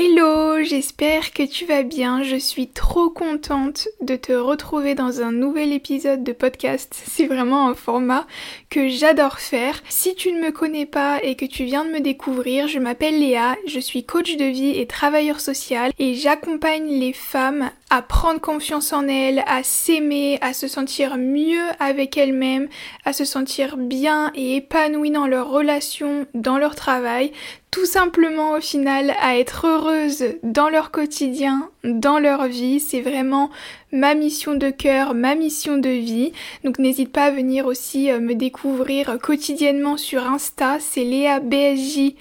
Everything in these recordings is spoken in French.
Hello, j'espère que tu vas bien. Je suis trop contente de te retrouver dans un nouvel épisode de podcast. C'est vraiment un format que j'adore faire. Si tu ne me connais pas et que tu viens de me découvrir, je m'appelle Léa, je suis coach de vie et travailleur social et j'accompagne les femmes à prendre confiance en elles, à s'aimer, à se sentir mieux avec elles-mêmes, à se sentir bien et épanouies dans leurs relations, dans leur travail, tout simplement au final à être heureuses dans leur quotidien, dans leur vie. C'est vraiment ma mission de cœur, ma mission de vie. Donc n'hésite pas à venir aussi euh, me découvrir quotidiennement sur Insta, c'est Léa BSJ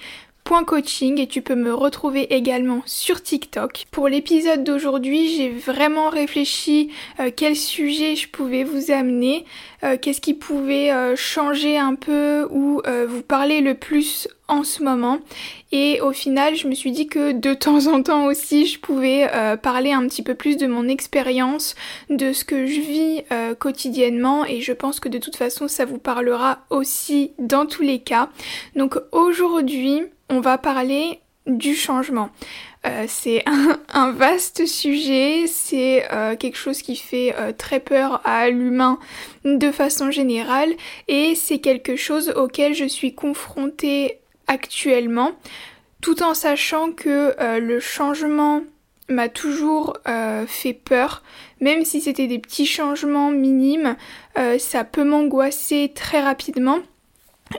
coaching et tu peux me retrouver également sur TikTok. Pour l'épisode d'aujourd'hui, j'ai vraiment réfléchi euh, quel sujet je pouvais vous amener, euh, qu'est-ce qui pouvait euh, changer un peu ou vous parler le plus en ce moment. Et au final, je me suis dit que de temps en temps aussi, je pouvais parler un petit peu plus de mon expérience, de ce que je vis quotidiennement et je pense que de toute façon, ça vous parlera aussi dans tous les cas. Donc aujourd'hui, on va parler du changement. Euh, c'est un, vaste sujet, c'est euh, quelque chose qui fait euh, très peur à l'humain de façon générale et c'est quelque chose auquel je suis confrontée actuellement tout en sachant que le changement m'a toujours fait peur, même si c'était des petits changements minimes, ça peut m'angoisser très rapidement.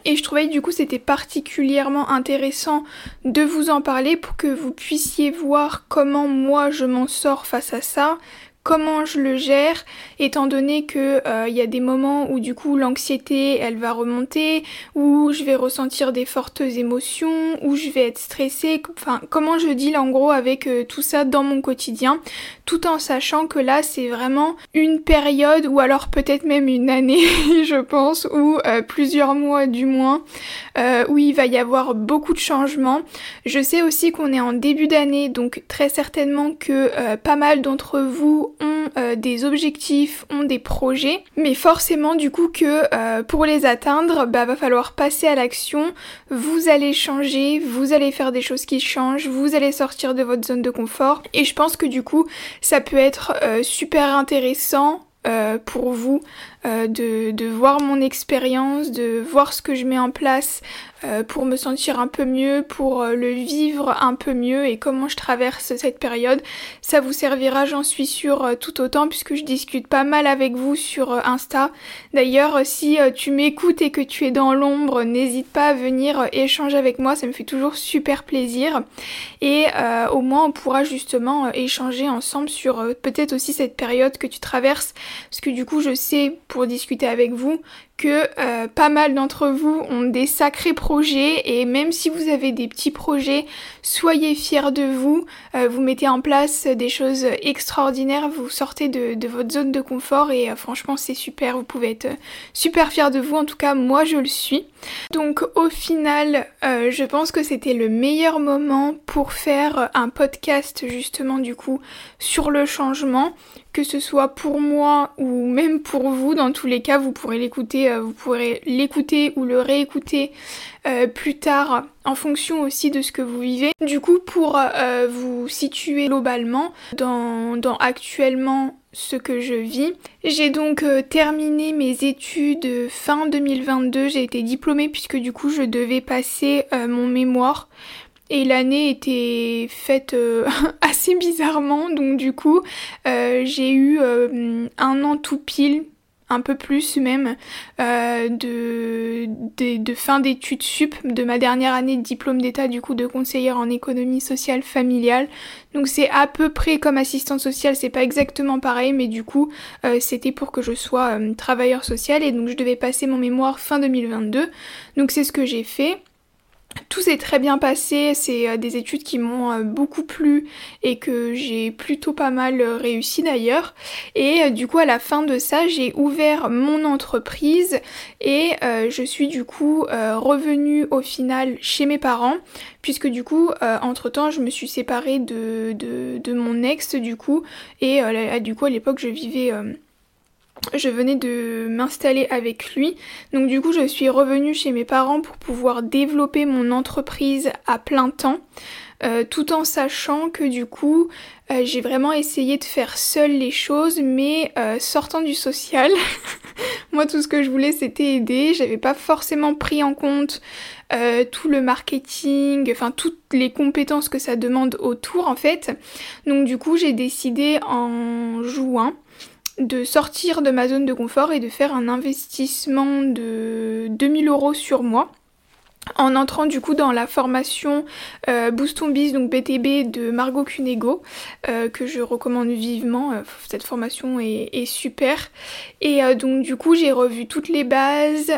Et je trouvais du coup c'était particulièrement intéressant de vous en parler pour que vous puissiez voir comment moi je m'en sors face à ça, comment je le gère, étant donné que il euh, y a des moments où du coup l'anxiété elle va remonter, où je vais ressentir des fortes émotions, où je vais être stressée, enfin comment je deal en gros avec euh, tout ça dans mon quotidien, tout en sachant que là c'est vraiment une période ou alors peut-être même une année je pense, ou euh, plusieurs mois du moins, où il va y avoir beaucoup de changements. Je sais aussi qu'on est en début d'année, donc très certainement que pas mal d'entre vous ont euh, des objectifs, ont des projets, mais forcément du coup que euh, pour les atteindre, bah va falloir passer à l'action, vous allez changer, vous allez faire des choses qui changent, vous allez sortir de votre zone de confort, et je pense que du coup ça peut être euh, super intéressant pour vous de, de, voir mon expérience, de voir ce que je mets en place euh, pour me sentir un peu mieux, pour euh, le vivre un peu mieux et comment je traverse cette période. Ça vous servira, j'en suis sûre, euh, tout autant puisque je discute pas mal avec vous sur Insta. D'ailleurs, si tu m'écoutes et que tu es dans l'ombre, n'hésite pas à venir échanger avec moi, ça me fait toujours super plaisir. Et au moins, on pourra justement échanger ensemble sur peut-être aussi cette période que tu traverses, parce que du coup, je sais, pour discuter avec vous, que euh, pas mal d'entre vous ont des sacrés projets et même si vous avez des petits projets, soyez fiers de vous, euh, vous mettez en place des choses extraordinaires, vous sortez de, votre zone de confort et euh, franchement c'est super, vous pouvez être super fiers de vous, en tout cas moi je le suis. Donc au final je pense que c'était le meilleur moment pour faire un podcast justement du coup sur le changement. Que ce soit pour moi ou même pour vous, dans tous les cas, vous pourrez l'écouter, euh, vous pourrez l'écouter ou le réécouter euh, plus tard en fonction aussi de ce que vous vivez. Du coup, pour euh, vous situer globalement dans, actuellement ce que je vis, j'ai donc terminé mes études fin 2022, j'ai été diplômée puisque du coup je devais passer mon mémoire. Et l'année était faite assez bizarrement, donc du coup j'ai eu un an tout pile, un peu plus même, de, de, fin d'études sup de ma dernière année de diplôme d'état du coup de conseillère en économie sociale familiale. Donc c'est à peu près comme assistante sociale, c'est pas exactement pareil, mais du coup c'était pour que je sois travailleur social et donc je devais passer mon mémoire fin 2022. Donc c'est ce que j'ai fait. Tout s'est très bien passé, c'est euh, des études qui m'ont euh, beaucoup plu et que j'ai plutôt pas mal euh, réussi d'ailleurs. Et du coup à la fin de ça j'ai ouvert mon entreprise et je suis du coup revenue au final chez mes parents puisque du coup entre temps je me suis séparée de, de, mon ex du coup et du coup à l'époque je vivais je venais de m'installer avec lui. Donc du coup, je suis revenue chez mes parents pour pouvoir développer mon entreprise à plein temps. tout en sachant que du coup j'ai vraiment essayé de faire seule les choses mais sortant du social. Moi tout ce que je voulais c'était aider, j'avais pas forcément pris en compte tout le marketing, enfin toutes les compétences que ça demande autour en fait. Donc du coup j'ai décidé en juin de sortir de ma zone de confort et de faire un investissement de 2000 euros sur moi en entrant du coup dans la formation euh, Boost Biz, donc BTB de Margot Cunego, euh, que je recommande vivement. Euh, cette formation est, super. Et euh, donc du coup j'ai revu toutes les bases,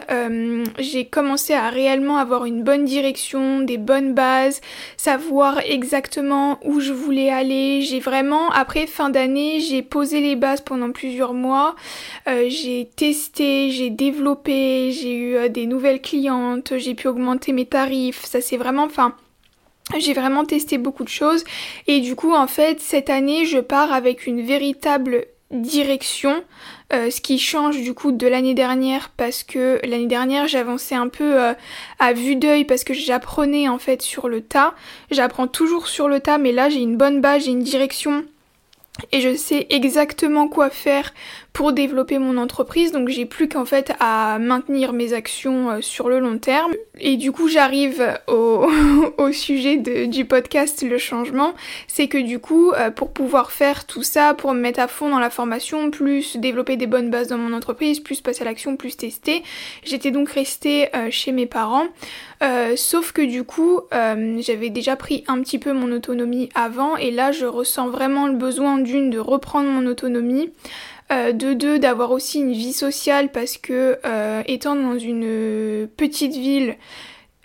j'ai commencé à réellement avoir une bonne direction, des bonnes bases, savoir exactement où je voulais aller. J'ai vraiment, après fin d'année, j'ai posé les bases pendant plusieurs mois. j'ai testé, j'ai développé, j'ai eu des nouvelles clientes, j'ai pu augmenter mes tarifs, ça c'est vraiment, enfin, j'ai vraiment testé beaucoup de choses et du coup en fait cette année je pars avec une véritable direction, euh, ce qui change du coup de l'année dernière parce que l'année dernière j'avançais un peu euh, à vue d'œil parce que j'apprenais en fait sur le tas. J'apprends toujours sur le tas mais là j'ai une bonne base, j'ai une direction et je sais exactement quoi faire pour développer mon entreprise. Donc j'ai plus qu'en fait à maintenir mes actions euh, sur le long terme. Et du coup j'arrive au, sujet du podcast le changement. C'est que du coup euh, pour pouvoir faire tout ça pour me mettre à fond dans la formation plus développer des bonnes bases dans mon entreprise plus passer à l'action plus tester j'étais donc restée euh, chez mes parents. Sauf que du coup j'avais déjà pris un petit peu mon autonomie avant. Et là je ressens vraiment le besoin d'une de reprendre mon autonomie euh, de deux, d'avoir aussi une vie sociale parce que euh, étant dans une petite ville,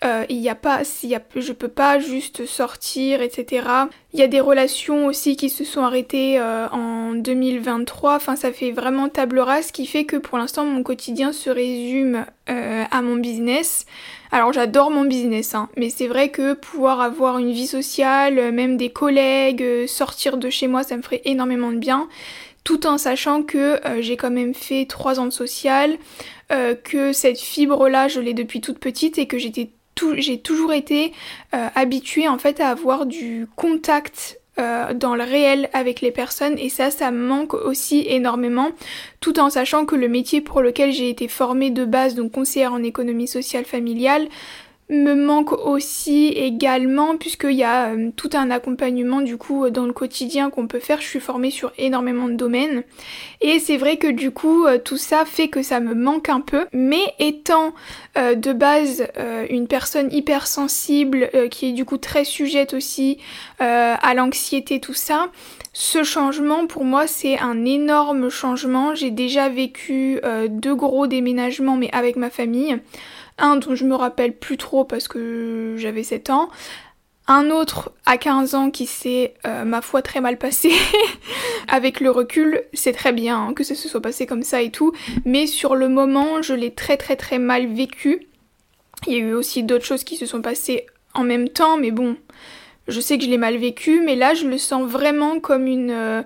euh, il n'y a pas, y a, je peux pas juste sortir, etc. Il y a des relations aussi qui se sont arrêtées en 2023. Enfin, ça fait vraiment table rase, qui fait que pour l'instant mon quotidien se résume à mon business. Alors j'adore mon business, hein, mais c'est vrai que pouvoir avoir une vie sociale, même des collègues, sortir de chez moi, ça me ferait énormément de bien tout en sachant que euh, j'ai quand même fait trois ans de social, euh, que cette fibre-là, je l'ai depuis toute petite et que j'étais j'ai toujours été euh, habituée en fait à avoir du contact dans le réel avec les personnes. Et ça ça me manque aussi énormément tout en sachant que le métier pour lequel j'ai été formée de base donc conseillère en économie sociale familiale me manque aussi également puisqu'il y a euh, tout un accompagnement du coup dans le quotidien qu'on peut faire. Je suis formée sur énormément de domaines et c'est vrai que du coup euh, tout ça fait que ça me manque un peu. Mais étant euh, de base une personne hypersensible qui est du coup très sujette aussi à l'anxiété tout ça, ce changement pour moi c'est un énorme changement. J'ai déjà vécu deux gros déménagements mais avec ma famille. Un dont je me rappelle plus trop parce que j'avais 7 ans. Un autre à 15 ans qui s'est, euh, ma foi, très mal passé. Avec le recul, c'est très bien hein, que ça se soit passé comme ça et tout. Mais sur le moment, je l'ai très très très mal vécu. Il y a eu aussi d'autres choses qui se sont passées en même temps, mais bon, je sais que je l'ai mal vécu. Mais là, je le sens vraiment comme une... Euh,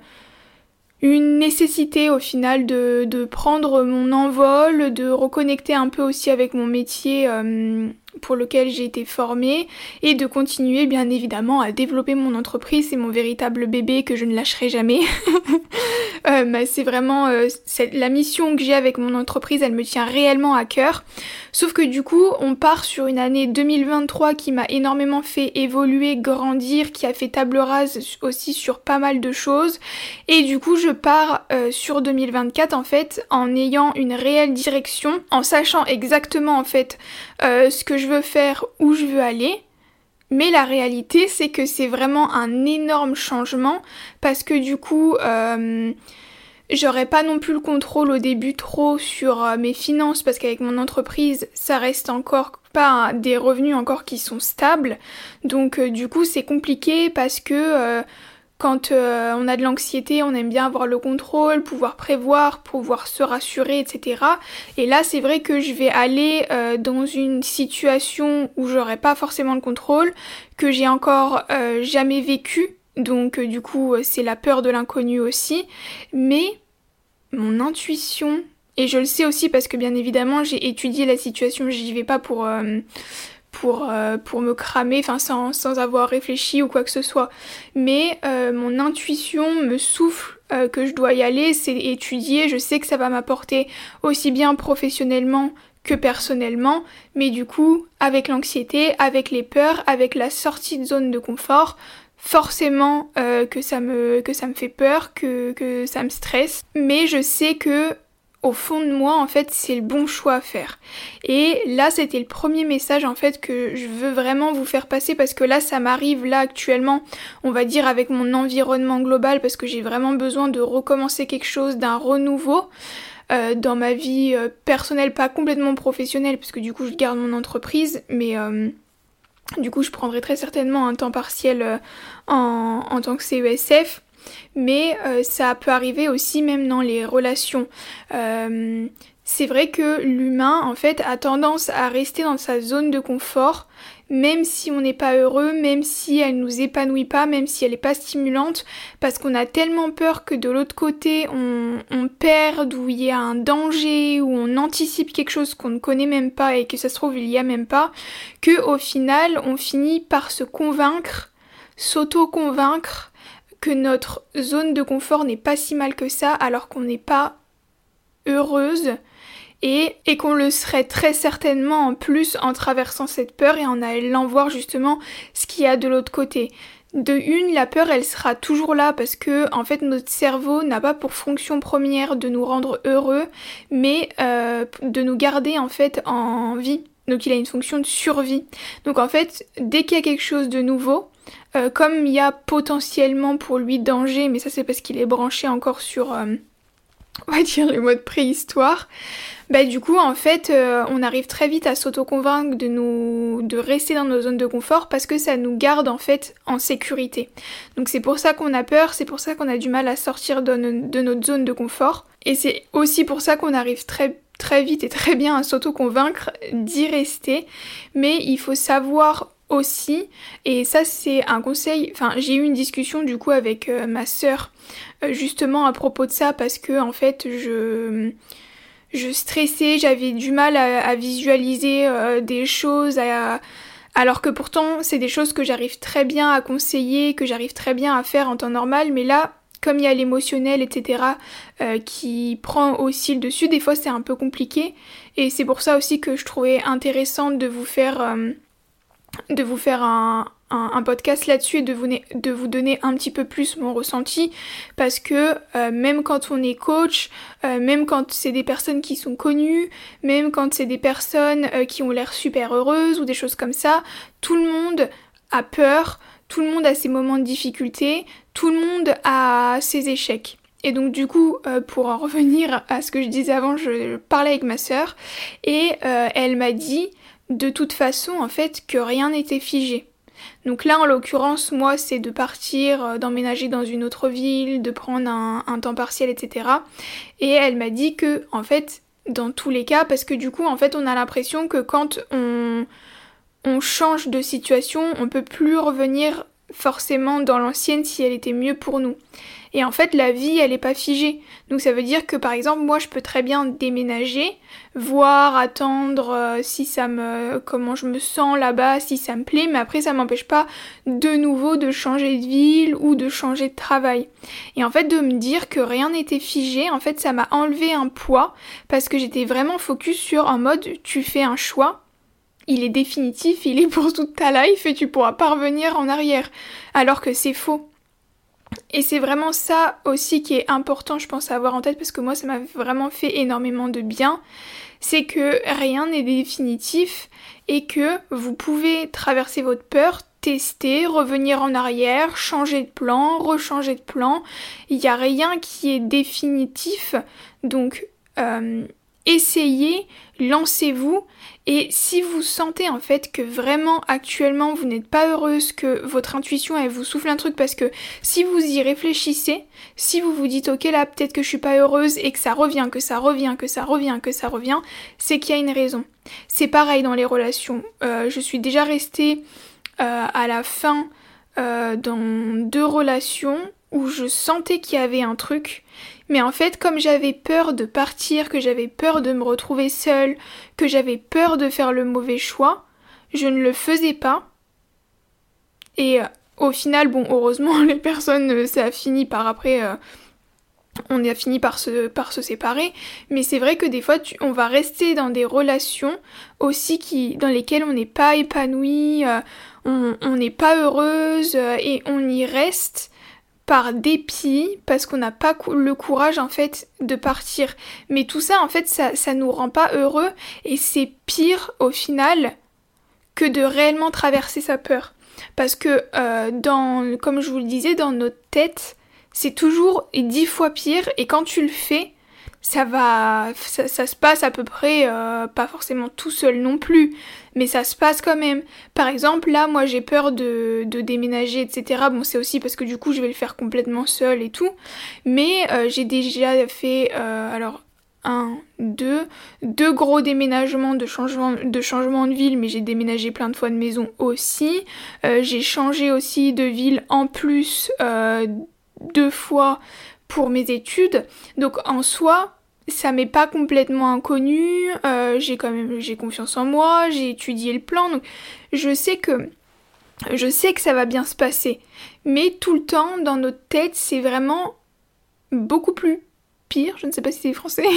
une nécessité au final de, de, prendre mon envol, de reconnecter un peu aussi avec mon métier euh, pour lequel j'ai été formée et de continuer bien évidemment à développer mon entreprise. C'est mon véritable bébé que je ne lâcherai jamais. euh, bah, c'est vraiment euh, la mission que j'ai avec mon entreprise, elle me tient réellement à cœur. Sauf que du coup, on part sur une année 2023 qui m'a énormément fait évoluer, grandir, qui a fait table rase aussi sur pas mal de choses. Et du coup, je pars euh, sur 2024 en fait en ayant une réelle direction, en sachant exactement en fait euh, ce que je veux faire, où je veux aller. Mais la réalité, c'est que c'est vraiment un énorme changement parce que du coup, euh, j'aurais pas non plus le contrôle au début trop sur euh, mes finances parce qu'avec mon entreprise, ça reste encore pas des revenus encore qui sont stables. Donc du coup, c'est compliqué parce que quand euh, on a de l'anxiété, on aime bien avoir le contrôle, pouvoir prévoir, pouvoir se rassurer, etc. Et là, c'est vrai que je vais aller euh, dans une situation où j'aurai pas forcément le contrôle, que j'ai encore euh, jamais vécu. Donc du coup, c'est la peur de l'inconnu aussi. Mais mon intuition, et je le sais aussi parce que bien évidemment, j'ai étudié la situation, j'y vais pas pour pour, euh, pour me cramer, enfin sans, sans, avoir réfléchi ou quoi que ce soit. Mais euh, mon intuition me souffle euh, que je dois y aller, c'est étudier, je sais que ça va m'apporter aussi bien professionnellement que personnellement, mais du coup, avec l'anxiété, avec les peurs, avec la sortie de zone de confort, forcément que, ça me, que ça me fait peur, que, que ça me stresse, mais je sais que au fond de moi, en fait, c'est le bon choix à faire. Et là, c'était le premier message, en fait, que je veux vraiment vous faire passer parce que là, ça m'arrive, là, actuellement, on va dire, avec mon environnement global, parce que j'ai vraiment besoin de recommencer quelque chose, d'un renouveau. Euh, dans ma vie euh, personnelle, pas complètement professionnelle, parce que du coup je garde mon entreprise, mais euh, du coup je prendrai très certainement un temps partiel en, en, tant que CESF mais euh, ça peut arriver aussi même dans les relations. Euh, c'est vrai que l'humain, en fait, a tendance à rester dans sa zone de confort, même si on n'est pas heureux, même si elle nous épanouit pas, même si elle n'est pas stimulante, parce qu'on a tellement peur que de l'autre côté on, on perde, ou il y a un danger, ou on anticipe quelque chose qu'on ne connaît même pas et que ça se trouve il y a même pas, que au final on finit par se convaincre, s'auto-convaincre que notre zone de confort n'est pas si mal que ça alors qu'on n'est pas heureuse et, et qu'on le serait très certainement en plus en traversant cette peur et en allant voir justement ce qu'il y a de l'autre côté. De une, la peur, elle sera toujours là parce que en fait notre cerveau n'a pas pour fonction première de nous rendre heureux, mais euh, de nous garder en fait en vie. Donc il a une fonction de survie. Donc en fait, dès qu'il y a quelque chose de nouveau, euh, comme il y a potentiellement pour lui danger, mais ça c'est parce qu'il est branché encore sur, euh, on va dire, le mode préhistoire, bah du coup en fait euh, on arrive très vite à s'auto-convaincre de nous de rester dans nos zones de confort parce que ça nous garde en fait en sécurité. Donc c'est pour ça qu'on a peur, c'est pour ça qu'on a du mal à sortir de, de notre zone de confort et c'est aussi pour ça qu'on arrive très très vite et très bien à s'auto-convaincre d'y rester, mais il faut savoir aussi, et ça c'est un conseil, enfin j'ai eu une discussion du coup avec euh, ma sœur euh, justement à propos de ça parce que en fait je je stressais, j'avais du mal à, visualiser euh, des choses, alors que pourtant c'est des choses que j'arrive très bien à conseiller, que j'arrive très bien à faire en temps normal, mais là comme il y a l'émotionnel, etc., qui prend aussi le dessus, des fois c'est un peu compliqué, et c'est pour ça aussi que je trouvais intéressant de vous faire de vous faire un, podcast là-dessus et de vous, de vous donner un petit peu plus mon ressenti parce que euh, même quand on est coach, euh, même quand c'est des personnes qui sont connues, même quand c'est des personnes euh, qui ont l'air super heureuses ou des choses comme ça, tout le monde a peur, tout le monde a ses moments de difficulté, tout le monde a ses échecs. Et donc du coup, pour en revenir à ce que je disais avant, je parlais avec ma sœur et elle m'a dit de toute façon en fait que rien n'était figé. Donc là en l'occurrence moi c'est de partir, euh, d'emménager dans une autre ville, de prendre un, temps partiel etc. Et elle m'a dit que en fait dans tous les cas parce que du coup en fait on a l'impression que quand on, on change de situation on peut plus revenir forcément dans l'ancienne si elle était mieux pour nous. Et en fait, la vie, elle n'est pas figée. Donc ça veut dire que par exemple, moi, je peux très bien déménager, voir, attendre euh, si ça me, comment je me sens là-bas, si ça me plaît, mais après, ça m'empêche pas de nouveau de changer de ville ou de changer de travail. Et en fait, de me dire que rien n'était figé, en fait, ça m'a enlevé un poids parce que j'étais vraiment focus sur en mode, tu fais un choix, il est définitif, il est pour toute ta life et tu pourras pas revenir en arrière. Alors que c'est faux. Et c'est vraiment ça aussi qui est important, je pense, à avoir en tête parce que moi, ça m'a vraiment fait énormément de bien. C'est que rien n'est définitif et que vous pouvez traverser votre peur, tester, revenir en arrière, changer de plan, rechanger de plan. Il n'y a rien qui est définitif. Donc, euh, essayez, lancez-vous et si vous sentez en fait que vraiment actuellement vous n'êtes pas heureuse, que votre intuition elle vous souffle un truc parce que si vous y réfléchissez, si vous vous dites ok là peut-être que je suis pas heureuse et que ça revient, que ça revient, que ça revient, que ça revient, c'est qu'il y a une raison. C'est pareil dans les relations. Euh, je suis déjà restée euh, à la fin euh, dans deux relations où je sentais qu'il y avait un truc mais en fait, comme j'avais peur de partir, que j'avais peur de me retrouver seule, que j'avais peur de faire le mauvais choix, je ne le faisais pas. Et au final, bon, heureusement, les personnes, ça a fini par après on a fini par se, par se séparer, mais c'est vrai que des fois on va rester dans des relations aussi qui, dans lesquelles on n'est pas épanoui, euh, on n'est pas heureuse euh, et on y reste par dépit parce qu'on n'a pas le courage en fait de partir. Mais tout ça en fait ça, ça nous rend pas heureux et c'est pire au final que de réellement traverser sa peur. Parce que euh, dans, comme je vous le disais, dans notre tête, c'est toujours dix fois pire et quand tu le fais, ça va, ça, se passe à peu près, euh, pas forcément tout seul non plus, mais ça se passe quand même. Par exemple, là, moi j'ai peur de, déménager, etc. Bon, c'est aussi parce que du coup je vais le faire complètement seul et tout, mais euh, j'ai déjà fait, euh, alors un, deux, deux gros déménagements de changement de, changement de ville, mais j'ai déménagé plein de fois de maison aussi. j'ai changé aussi de ville en plus deux fois pour mes études. Donc en soi, ça m'est pas complètement inconnu. Euh, j'ai quand même j'ai confiance en moi, j'ai étudié le plan, donc je sais que je sais que ça va bien se passer. Mais tout le temps, dans notre tête, c'est vraiment beaucoup plus pire, je ne sais pas si c'est français,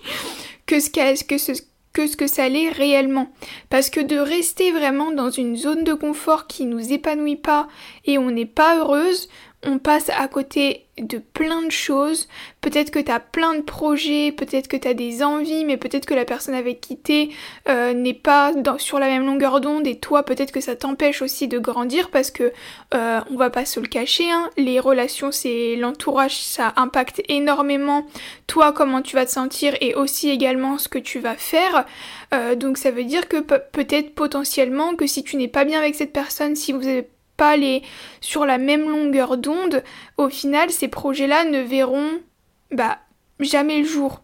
que ce, que, ce, que ce que ça l'est réellement. Parce que de rester vraiment dans une zone de confort qui nous épanouit pas et on n'est pas heureuse, on passe à côté de plein de choses. Peut-être que tu as plein de projets, peut-être que tu as des envies, mais peut-être que la personne avec qui t'es euh, n'est pas sur la même longueur d'onde et toi peut-être que ça t'empêche aussi de grandir parce que euh, on va pas se le cacher, hein, les relations c'est l'entourage, ça impacte énormément toi comment tu vas te sentir et aussi également ce que tu vas faire. Euh, donc ça veut dire que peut-être potentiellement que si tu n'es pas bien avec cette personne, si vous avez pas sur la même longueur d'onde, au final ces projets-là ne verront bah jamais le jour.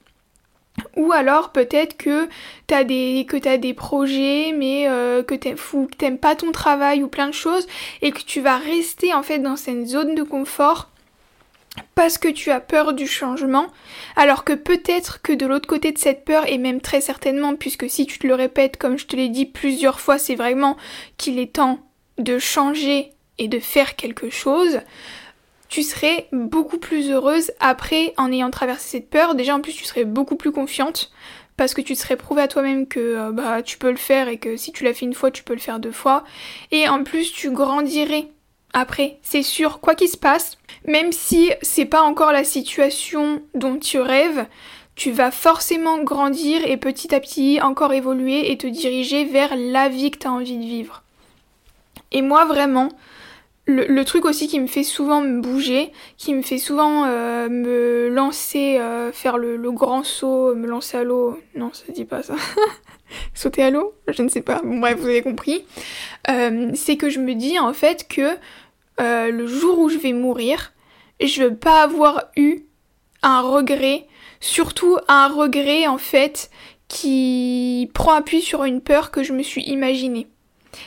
Ou alors peut-être que t'as des que as des projets mais euh, que t'aimes pas ton travail ou plein de choses et que tu vas rester en fait dans cette zone de confort parce que tu as peur du changement, alors que peut-être que de l'autre côté de cette peur, et même très certainement, puisque si tu te le répètes, comme je te l'ai dit plusieurs fois, c'est vraiment qu'il est temps de changer et de faire quelque chose, tu serais beaucoup plus heureuse après en ayant traversé cette peur. Déjà en plus tu serais beaucoup plus confiante parce que tu te serais prouvé à toi-même que euh, bah tu peux le faire et que si tu l'as fait une fois, tu peux le faire deux fois. Et en plus tu grandirais après, c'est sûr, quoi qu'il se passe, même si c'est pas encore la situation dont tu rêves, tu vas forcément grandir et petit à petit encore évoluer et te diriger vers la vie que tu as envie de vivre. Et moi vraiment, le, truc aussi qui me fait souvent me bouger, qui me fait souvent euh, me lancer, euh, faire le, grand saut, me lancer à l'eau. Non, ça dit pas ça. Sauter à l'eau Je ne sais pas. Bon, bref, vous avez compris. Euh, c'est que je me dis en fait que le jour où je vais mourir, je veux pas avoir eu un regret, surtout un regret en fait qui prend appui sur une peur que je me suis imaginée.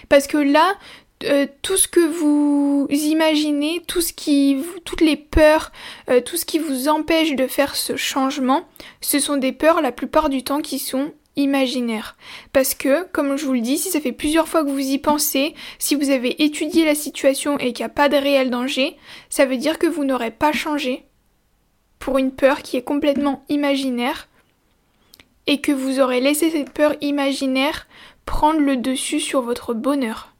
Parce que là, euh, tout ce que vous imaginez, tout ce qui, toutes les peurs, euh, tout ce qui vous empêche de faire ce changement, ce sont des peurs la plupart du temps qui sont imaginaires. Parce que, comme je vous le dis, si ça fait plusieurs fois que vous y pensez, si vous avez étudié la situation et qu'il n'y a pas de réel danger, ça veut dire que vous n'aurez pas changé pour une peur qui est complètement imaginaire et que vous aurez laissé cette peur imaginaire prendre le dessus sur votre bonheur.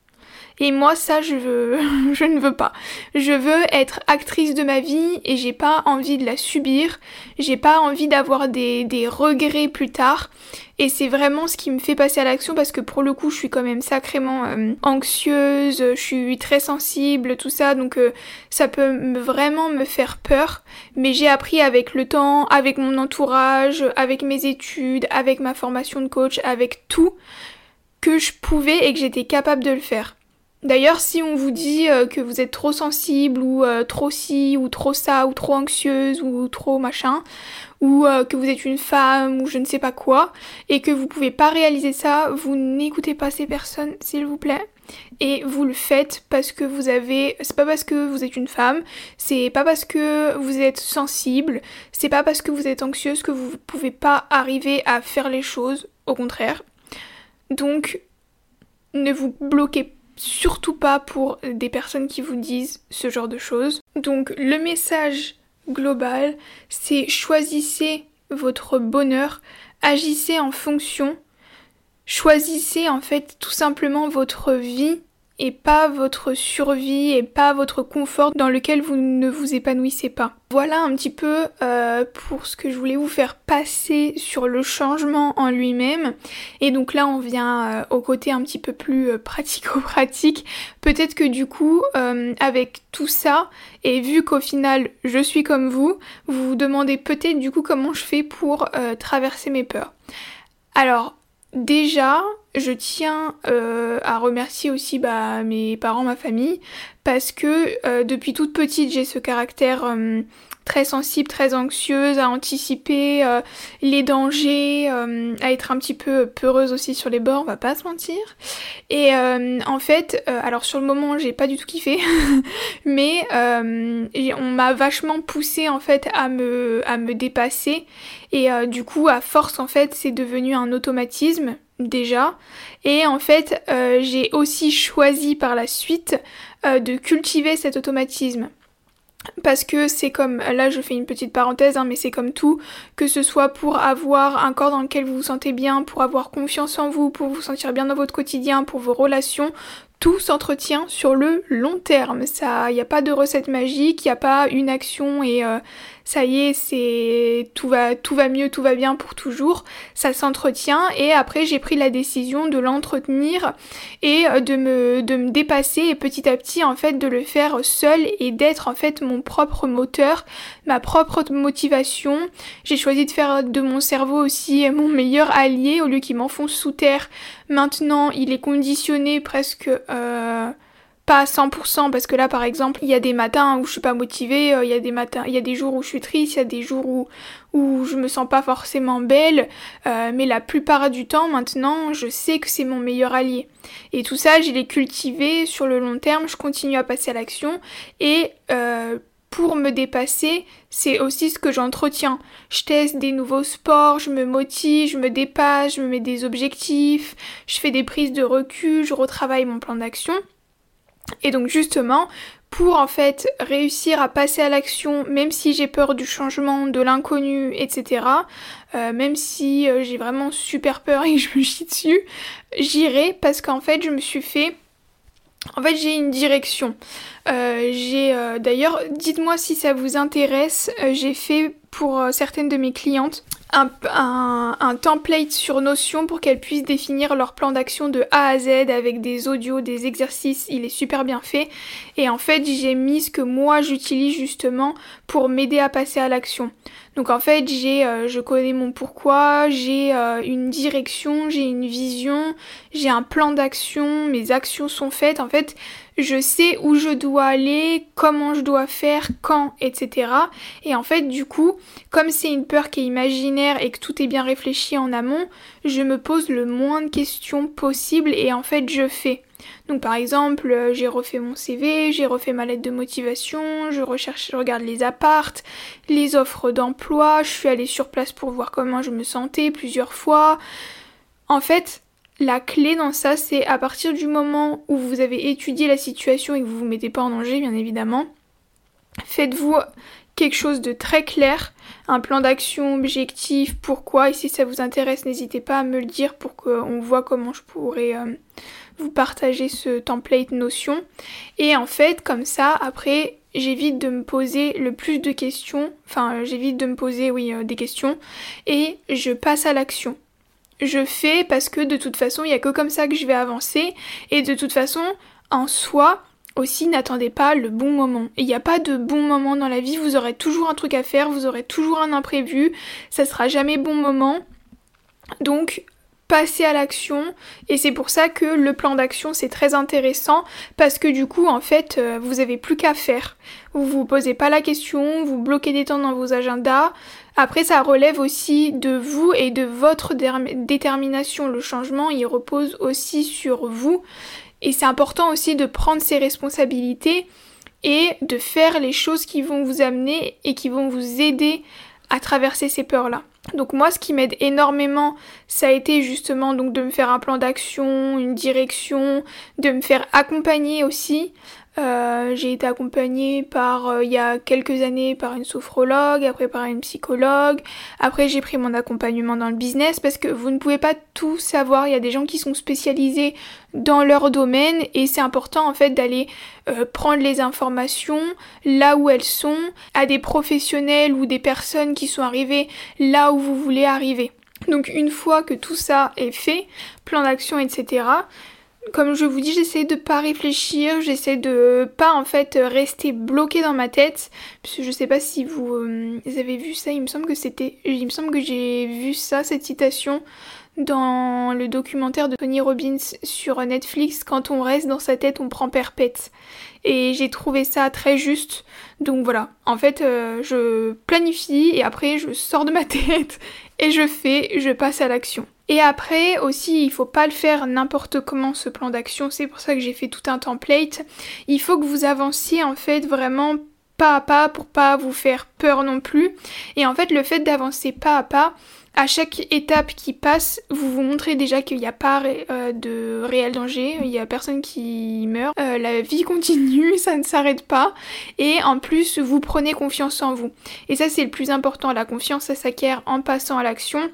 Et moi, ça, je veux, je ne veux pas. Je veux être actrice de ma vie et j'ai pas envie de la subir. J'ai pas envie d'avoir des, regrets plus tard. Et c'est vraiment ce qui me fait passer à l'action parce que pour le coup, je suis quand même sacrément euh, anxieuse, je suis très sensible, tout ça. Donc euh, ça peut vraiment me faire peur. Mais j'ai appris avec le temps, avec mon entourage, avec mes études, avec ma formation de coach, avec tout que je pouvais et que j'étais capable de le faire. D'ailleurs, si on vous dit euh, que vous êtes trop sensible ou euh, trop ci ou trop ça ou trop anxieuse ou trop machin ou euh, que vous êtes une femme ou je ne sais pas quoi et que vous pouvez pas réaliser ça, vous n'écoutez pas ces personnes s'il vous plaît et vous le faites parce que vous avez c'est pas parce que vous êtes une femme, c'est pas parce que vous êtes sensible, c'est pas parce que vous êtes anxieuse que vous pouvez pas arriver à faire les choses, au contraire. Donc ne vous bloquez surtout pas pour des personnes qui vous disent ce genre de choses. Donc le message global, c'est choisissez votre bonheur, agissez en fonction, choisissez en fait tout simplement votre vie et pas votre survie et pas votre confort dans lequel vous ne vous épanouissez pas. Voilà un petit peu euh, pour ce que je voulais vous faire passer sur le changement en lui-même. Et donc là on vient euh, au côté un petit peu plus euh, pratico-pratique. Peut-être que du coup avec tout ça et vu qu'au final je suis comme vous, vous vous demandez peut-être du coup comment je fais pour traverser mes peurs. Alors déjà, je tiens euh, à remercier aussi bah, mes parents, ma famille, parce que euh, depuis toute petite j'ai ce caractère euh, très sensible, très anxieuse, à anticiper les dangers, à être un petit peu peureuse aussi sur les bords, on va pas se mentir. Et en fait, alors sur le moment j'ai pas du tout kiffé, mais on m'a vachement poussé en fait à me, à me dépasser et du coup à force en fait c'est devenu un automatisme déjà. Et en fait, euh, j'ai aussi choisi par la suite euh, de cultiver cet automatisme. Parce que c'est comme, là je fais une petite parenthèse, hein, mais c'est comme tout, que ce soit pour avoir un corps dans lequel vous vous sentez bien, pour avoir confiance en vous, pour vous sentir bien dans votre quotidien, pour vos relations, tout s'entretient sur le long terme. Ça, il n'y a pas de recette magique, il n'y a pas une action et euh, ça y est, c'est tout va tout va mieux, tout va bien pour toujours. Ça s'entretient et après j'ai pris la décision de l'entretenir et euh, de me dépasser et petit à petit en fait de le faire seul et d'être en fait mon propre moteur, ma propre motivation. J'ai choisi de faire de mon cerveau aussi mon meilleur allié au lieu qu'il m'enfonce sous terre. Maintenant, il est conditionné presque euh, pas à 100% parce que là par exemple il y a des matins où je suis pas motivée, euh, il y a des matins, il y a des jours où je suis triste, il y a des jours où où je me sens pas forcément belle, euh, mais la plupart du temps maintenant je sais que c'est mon meilleur allié. Et tout ça je l'ai cultivé sur le long terme, je continue à passer à l'action et euh, pour me dépasser, c'est aussi ce que j'entretiens. Je teste des nouveaux sports, je me motive, je me dépasse, je me mets des objectifs, je fais des prises de recul, je retravaille mon plan d'action. Et donc justement, pour en fait réussir à passer à l'action, même si j'ai peur du changement, de l'inconnu, etc., euh, même si euh, j'ai vraiment super peur et que je me chie dessus, j'irai parce qu'en fait je me suis fait... En fait j'ai une direction. Euh, j'ai d'ailleurs, dites-moi si ça vous intéresse, j'ai fait pour certaines de mes clientes un, template sur Notion pour qu'elles puissent définir leur plan d'action de A à Z avec des audios, des exercices, il est super bien fait. Et en fait, j'ai mis ce que moi j'utilise justement pour m'aider à passer à l'action. Donc en fait, j'ai, euh, je connais mon pourquoi, j'ai euh, une direction, j'ai une vision, j'ai un plan d'action, mes actions sont faites. En fait, je sais où je dois aller, comment je dois faire, quand, etc. Et en fait, du coup, comme c'est une peur qui est imaginaire et que tout est bien réfléchi en amont, je me pose le moins de questions possible et en fait, je fais. Donc par exemple, euh, j'ai refait mon CV, j'ai refait ma lettre de motivation, je recherche, je regarde les appartes, les offres d'emploi, je suis allée sur place pour voir comment je me sentais plusieurs fois. En fait, la clé dans ça, c'est à partir du moment où vous avez étudié la situation et que vous vous mettez pas en danger, bien évidemment, faites-vous quelque chose de très clair, un plan d'action, objectif, pourquoi, et si ça vous intéresse, n'hésitez pas à me le dire pour qu'on voit comment je pourrais euh, vous partager ce template Notion. Et en fait, comme ça, après, j'évite de me poser le plus de questions, enfin j'évite de me poser, oui, euh, des questions, et je passe à l'action je fais parce que de toute façon, il n'y a que comme ça que je vais avancer. Et de toute façon, en soi, aussi, n'attendez pas le bon moment. Il n'y a pas de bon moment dans la vie, vous aurez toujours un truc à faire, vous aurez toujours un imprévu, ça sera jamais bon moment. Donc, passez à l'action et c'est pour ça que le plan d'action c'est très intéressant parce que du coup en fait euh, vous avez plus qu'à faire. Vous vous posez pas la question, vous bloquez des temps dans vos agendas, après, ça relève aussi de vous et de votre détermination. Le changement, il repose aussi sur vous. Et c'est important aussi de prendre ses responsabilités et de faire les choses qui vont vous amener et qui vont vous aider à traverser ces peurs-là. Donc moi, ce qui m'aide énormément, ça a été justement donc de me faire un plan d'action, une direction, de me faire accompagner aussi. Euh, j'ai été accompagnée par, euh, il y a quelques années, par une sophrologue, après par une psychologue. Après, j'ai pris mon accompagnement dans le business parce que vous ne pouvez pas tout savoir. Il y a des gens qui sont spécialisés dans leur domaine et c'est important en fait d'aller euh, prendre les informations là où elles sont à des professionnels ou des personnes qui sont arrivées là où vous voulez arriver. Donc une fois que tout ça est fait, plan d'action, etc., comme je vous dis, j'essaie de pas réfléchir, j'essaie de pas en fait rester bloqué dans ma tête. Parce que je sais pas si vous, euh, avez vu ça, il me semble que c'était. Il me semble que j'ai vu ça, cette citation, dans le documentaire de Tony Robbins sur Netflix, quand on reste dans sa tête, on prend perpète. Et j'ai trouvé ça très juste. Donc voilà, en fait, euh, je planifie et après je sors de ma tête et je fais, je passe à l'action. Et après aussi, il faut pas le faire n'importe comment ce plan d'action, c'est pour ça que j'ai fait tout un template. Il faut que vous avanciez en fait vraiment pas à pas pour pas vous faire peur non plus. Et en fait, le fait d'avancer pas à pas, à chaque étape qui passe, vous vous montrez déjà qu'il n'y a pas euh, de réel danger, il n'y a personne qui meurt, euh, la vie continue, ça ne s'arrête pas, et en plus vous prenez confiance en vous. Et ça c'est le plus important, la confiance ça s'acquiert en passant à l'action.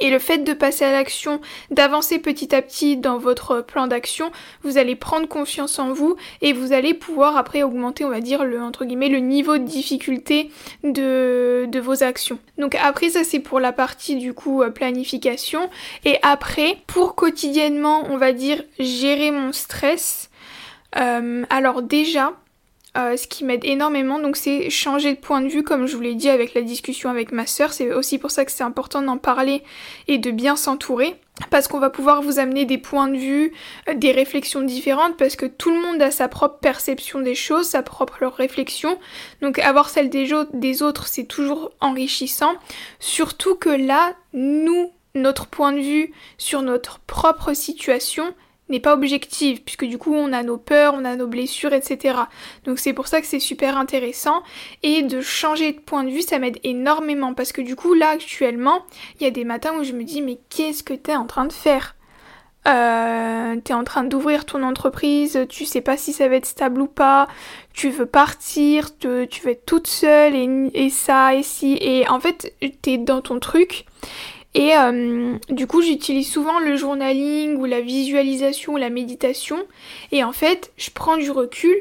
Et le fait de passer à l'action, d'avancer petit à petit dans votre plan d'action, vous allez prendre confiance en vous et vous allez pouvoir après augmenter, on va dire, le, entre guillemets, le niveau de difficulté de, de vos actions. Donc après, ça c'est pour la partie du coup euh, planification. Et après, pour quotidiennement, on va dire, gérer mon stress. Euh, alors déjà, euh, ce qui m'aide énormément, donc c'est changer de point de vue, comme je vous l'ai dit avec la discussion avec ma sœur. C'est aussi pour ça que c'est important d'en parler et de bien s'entourer. Parce qu'on va pouvoir vous amener des points de vue, euh, des réflexions différentes, parce que tout le monde a sa propre perception des choses, sa propre réflexion. Donc avoir celle des, des autres, c'est toujours enrichissant. Surtout que là, nous, notre point de vue sur notre propre situation, n'est pas objective, puisque du coup on a nos peurs, on a nos blessures, etc. Donc c'est pour ça que c'est super intéressant. Et de changer de point de vue, ça m'aide énormément, parce que du coup là actuellement, il y a des matins où je me dis mais qu'est-ce que t'es en train de faire? Euh, t'es en train d'ouvrir ton entreprise, tu sais pas si ça va être stable ou pas, tu veux partir, tu veux être toute seule et, et ça et si et en fait t'es dans ton truc et euh, du coup, j'utilise souvent le journaling ou la visualisation ou la méditation. Et en fait, je prends du recul.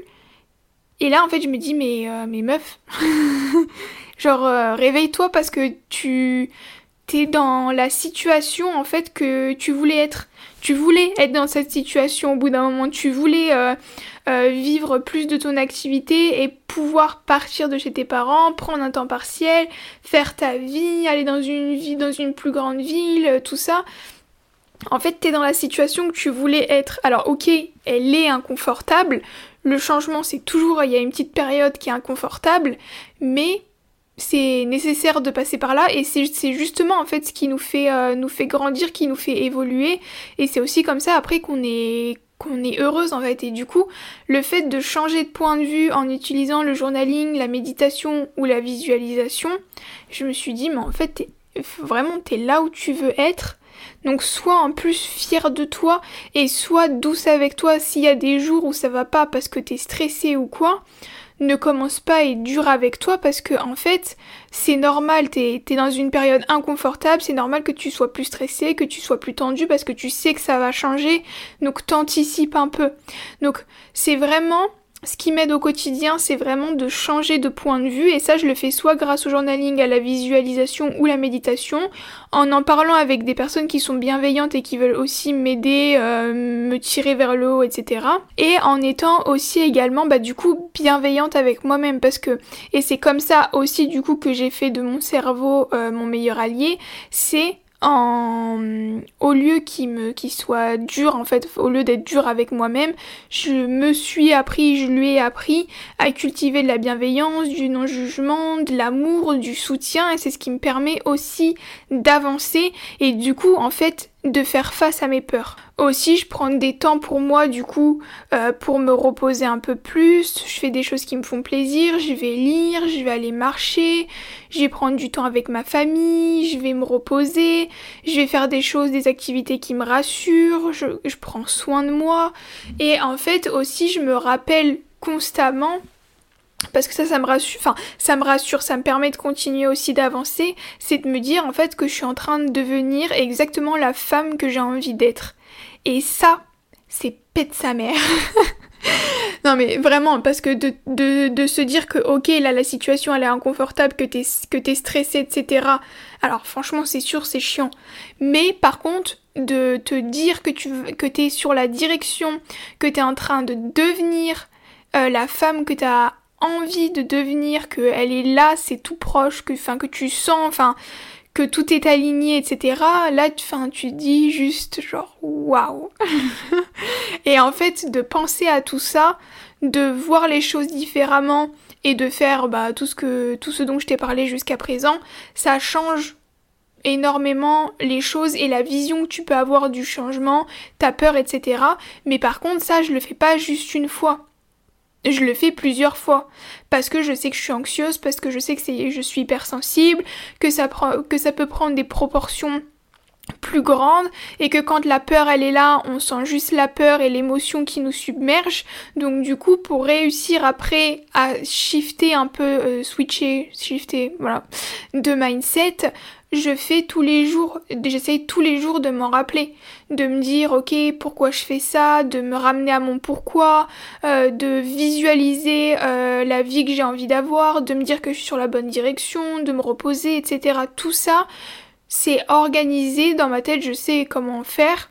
Et là, en fait, je me dis, mais, euh, mais meuf, genre, euh, réveille-toi parce que tu t'es dans la situation, en fait, que tu voulais être. Tu voulais être dans cette situation au bout d'un moment. Tu voulais euh, vivre plus de ton activité et pouvoir partir de chez tes parents, prendre un temps partiel, faire ta vie, aller dans une vie, dans une plus grande ville, euh, tout ça. En fait, t'es dans la situation que tu voulais être. Alors, ok, elle est inconfortable. Le changement, c'est toujours, il y a une petite période qui est inconfortable, mais c'est nécessaire de passer par là et c'est justement en fait ce qui nous fait euh, nous fait grandir, qui nous fait évoluer et c'est aussi comme ça après qu'on est qu'on est heureuse en fait. Et du coup, le fait de changer de point de vue en utilisant le journaling, la méditation ou la visualisation, je me suis dit, mais en fait, vraiment, t'es là où tu veux être. Donc sois en plus fier de toi et sois douce avec toi s'il y a des jours où ça va pas parce que t'es stressé ou quoi ne commence pas à être dur avec toi parce que en fait c'est normal, t'es es dans une période inconfortable, c'est normal que tu sois plus stressé, que tu sois plus tendu parce que tu sais que ça va changer, donc t'anticipes un peu. Donc c'est vraiment ce qui m'aide au quotidien, c'est vraiment de changer de point de vue et ça je le fais soit grâce au journaling, à la visualisation ou la méditation, en en parlant avec des personnes qui sont bienveillantes et qui veulent aussi m'aider, euh, me tirer vers le haut, etc. Et en étant aussi également bah du coup bienveillante avec moi-même parce que et c'est comme ça aussi du coup que j'ai fait de mon cerveau euh, mon meilleur allié, c'est au lieu qu'il me qu'il soit dur en fait au lieu d'être dur avec moi-même je me suis appris je lui ai appris à cultiver de la bienveillance du non-jugement de l'amour du soutien et c'est ce qui me permet aussi d'avancer et du coup en fait de faire face à mes peurs. Aussi, je prends des temps pour moi, du coup, euh, pour me reposer un peu plus. Je fais des choses qui me font plaisir. Je vais lire, je vais aller marcher, je vais prendre du temps avec ma famille, je vais me reposer, je vais faire des choses, des activités qui me rassurent. Je, je prends soin de moi. Et en fait, aussi, je me rappelle constamment parce que ça ça me rassure enfin ça me rassure ça me permet de continuer aussi d'avancer c'est de me dire en fait que je suis en train de devenir exactement la femme que j'ai envie d'être et ça, c'est pète sa mère. non mais vraiment, parce que de, de, de, se dire que ok, là la situation elle est inconfortable, que t'es que es stressé, etc. Alors franchement c'est sûr, c'est chiant. Mais par contre, de te dire que tu que t'es sur la direction, que t'es en train de devenir euh, la femme que t'as envie de devenir, que elle est là, c'est tout proche, que, enfin, que tu sens, enfin, que tout est aligné, etc. Là, fin, tu dis juste genre waouh. et en fait, de penser à tout ça, de voir les choses différemment et de faire bah, tout ce que tout ce dont je t'ai parlé jusqu'à présent, ça change énormément les choses et la vision que tu peux avoir du changement, ta peur, etc. Mais par contre, ça, je le fais pas juste une fois je le fais plusieurs fois parce que je sais que je suis anxieuse, parce que je sais que je suis hypersensible, que ça, que ça peut prendre des proportions plus grandes et que quand la peur elle est là, on sent juste la peur et l'émotion qui nous submerge. Donc du coup, pour réussir après à shifter un peu, euh, switcher, shifter, voilà, de mindset, je fais tous les jours, j'essaye tous les jours de m'en rappeler, de me dire ok pourquoi je fais ça, de me ramener à mon pourquoi, euh, de visualiser euh, la vie que j'ai envie d'avoir, de me dire que je suis sur la bonne direction, de me reposer, etc. Tout ça, c'est organisé dans ma tête, je sais comment faire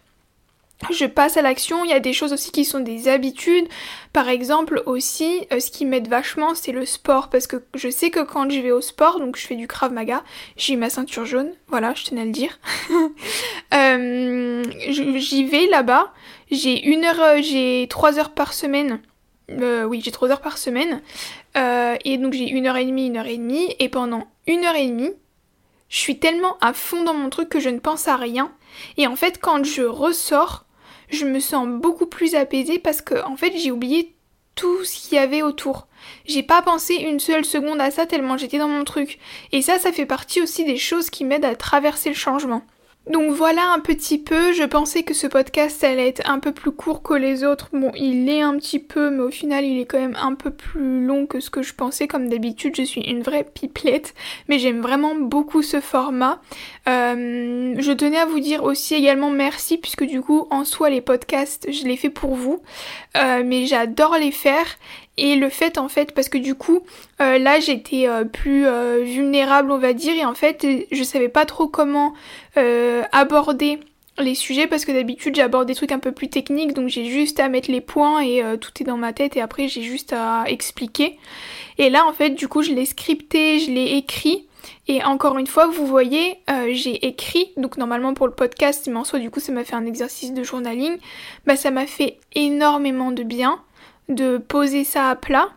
je passe à l'action. Il y a des choses aussi qui sont des habitudes. Par exemple, aussi, euh, ce qui m'aide vachement, c'est le sport. Parce que je sais que quand je vais au sport, donc je fais du Krav Maga, j'ai ma ceinture jaune. Voilà, je tenais à le dire. Euh, j'y vais là-bas. J'ai une heure, euh, j'ai trois heures par semaine. oui, j'ai trois heures par semaine. et donc j'ai une heure et demie, une heure et demie. Et pendant une heure et demie, je suis tellement à fond dans mon truc que je ne pense à rien. Et en fait, quand je ressors, je me sens beaucoup plus apaisée parce que en fait j'ai oublié tout ce qu'il y avait autour. J'ai pas pensé une seule seconde à ça tellement j'étais dans mon truc. Et ça, ça fait partie aussi des choses qui m'aident à traverser le changement. Donc voilà un petit peu, je pensais que ce podcast allait être un peu plus court que les autres. Bon, il est un petit peu, mais au final il est quand même un peu plus long que ce que je pensais. Comme d'habitude, je suis une vraie pipelette, mais j'aime vraiment beaucoup ce format. Euh, je tenais à vous dire aussi également merci, puisque du coup, en soi, les podcasts, je les fais pour vous. Euh, mais j'adore les faire et le fait en fait parce que du coup euh, là j'étais euh, plus euh, vulnérable on va dire et en fait je savais pas trop comment aborder les sujets parce que d'habitude j'aborde des trucs un peu plus techniques donc j'ai juste à mettre les points et tout est dans ma tête et après j'ai juste à expliquer. Et là en fait du coup je l'ai scripté je l'ai écrit et encore une fois, vous voyez, j'ai écrit, donc normalement pour le podcast, mais en soi du coup ça m'a fait un exercice de journaling, bah ça m'a fait énormément de bien de poser ça à plat.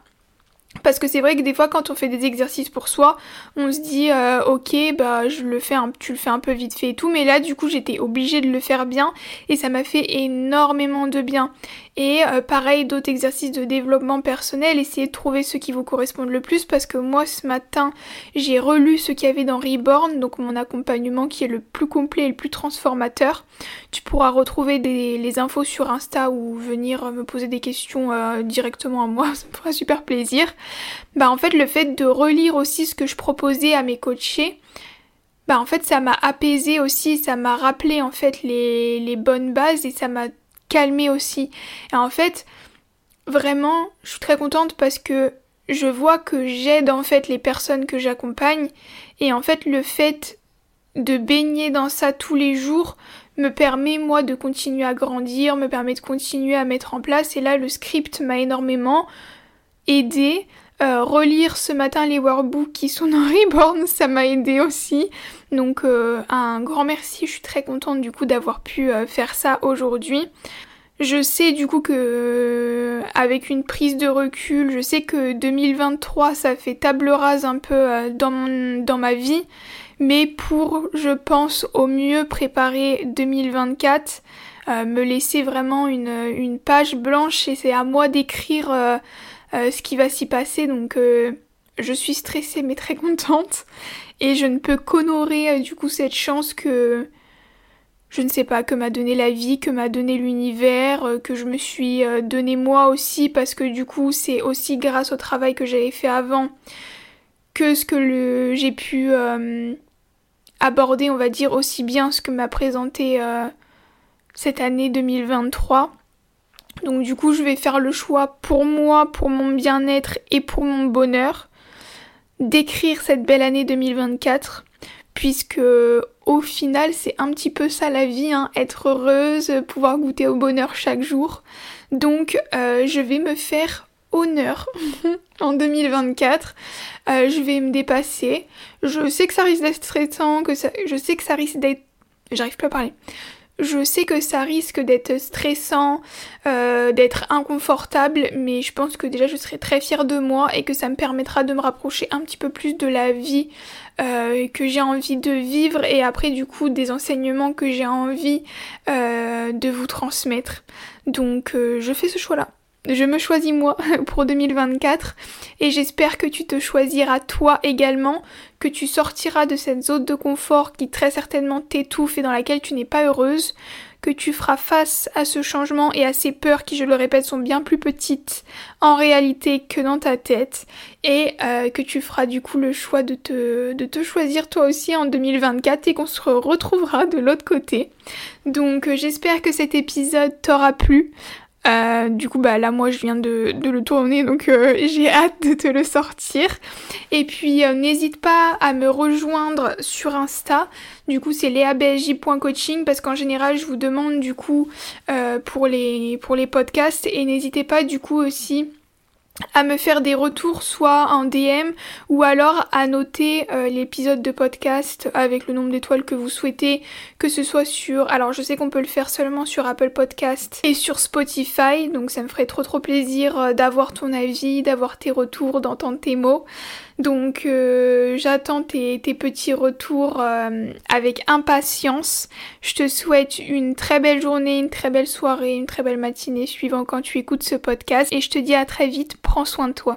Parce que c'est vrai que des fois quand on fait des exercices pour soi, on se dit euh, ok bah je le fais tu le fais un peu vite fait et tout, mais là du coup j'étais obligée de le faire bien et ça m'a fait énormément de bien. Et euh, pareil, d'autres exercices de développement personnel, essayez de trouver ceux qui vous correspondent le plus parce que moi ce matin j'ai relu ce qu'il y avait dans Reborn, donc mon accompagnement qui est le plus complet et le plus transformateur. Tu pourras retrouver des, les infos sur Insta ou venir me poser des questions euh, directement à moi, ça me fera super plaisir. Bah en fait le fait de relire aussi ce que je proposais à mes coachés, bah en fait ça m'a apaisé aussi, ça m'a rappelé en fait les, les bonnes bases et ça m'a calmer aussi. Et en fait, vraiment, je suis très contente parce que je vois que j'aide en fait les personnes que j'accompagne et en fait le fait de baigner dans ça tous les jours me permet moi de continuer à grandir, me permet de continuer à mettre en place et là le script m'a énormément aidé. Euh, relire ce matin les workbooks qui sont dans Reborn, ça m'a aidé aussi. Donc euh, un grand merci, je suis très contente du coup d'avoir pu euh, faire ça aujourd'hui. Je sais du coup que euh, avec une prise de recul, je sais que 2023 ça fait table rase un peu euh, dans, dans ma vie, mais pour je pense au mieux préparer 2024, me laisser vraiment une, une, page blanche et c'est à moi d'écrire ce qui va s'y passer. Donc je suis stressée mais très contente et je ne peux qu'honorer du coup cette chance que je ne sais pas, que m'a donné la vie, que m'a donné l'univers, euh, que je me suis euh, donné moi aussi, parce que du coup c'est aussi grâce au travail que j'avais fait avant que ce que j'ai pu euh, aborder, on va dire, aussi bien ce que m'a présenté cette année 2023. Donc du coup je vais faire le choix pour moi, pour mon bien-être et pour mon bonheur, d'écrire cette belle année 2024 puisque au final c'est un petit peu ça la vie, hein, être heureuse, pouvoir goûter au bonheur chaque jour. Donc euh, je vais me faire honneur en 2024. Euh, je vais me dépasser. Je sais que ça risque d'être stressant, que ça, je sais que ça risque d'être... J'arrive plus à parler je sais que ça risque d'être stressant, euh, d'être inconfortable, mais je pense que déjà je serai très fière de moi et que ça me permettra de me rapprocher un petit peu plus de la vie euh, que j'ai envie de vivre et après du coup des enseignements que j'ai envie euh, de vous transmettre. Donc je fais ce choix-là je me choisis moi pour 2024 et j'espère que tu te choisiras toi également, que tu sortiras de cette zone de confort qui très certainement t'étouffe et dans laquelle tu n'es pas heureuse, que tu feras face à ce changement et à ces peurs qui, je le répète, sont bien plus petites en réalité que dans ta tête et euh, que tu feras du coup le choix de te, de te choisir toi aussi en 2024 et qu'on se retrouvera de l'autre côté. Donc euh, j'espère que cet épisode t'aura plu. Euh, du coup, bah là, moi, je viens de, le tourner, donc euh, j'ai hâte de te le sortir. Et puis, euh, n'hésite pas à me rejoindre sur Insta. Du coup, c'est leabsj.coaching parce qu'en général, je vous demande du coup pour les pour les podcasts et n'hésitez pas du coup aussi à me faire des retours soit en DM ou alors à noter euh, l'épisode de podcast avec le nombre d'étoiles que vous souhaitez, que ce soit sur... Alors je sais qu'on peut le faire seulement sur Apple Podcast et sur Spotify, donc ça me ferait trop trop plaisir euh, d'avoir ton avis, d'avoir tes retours, d'entendre tes mots. Donc euh, j'attends tes, petits retours euh, avec impatience. Je te souhaite une très belle journée, une très belle soirée, une très belle matinée suivant quand tu écoutes ce podcast. Et je te dis à très vite, prends soin de toi.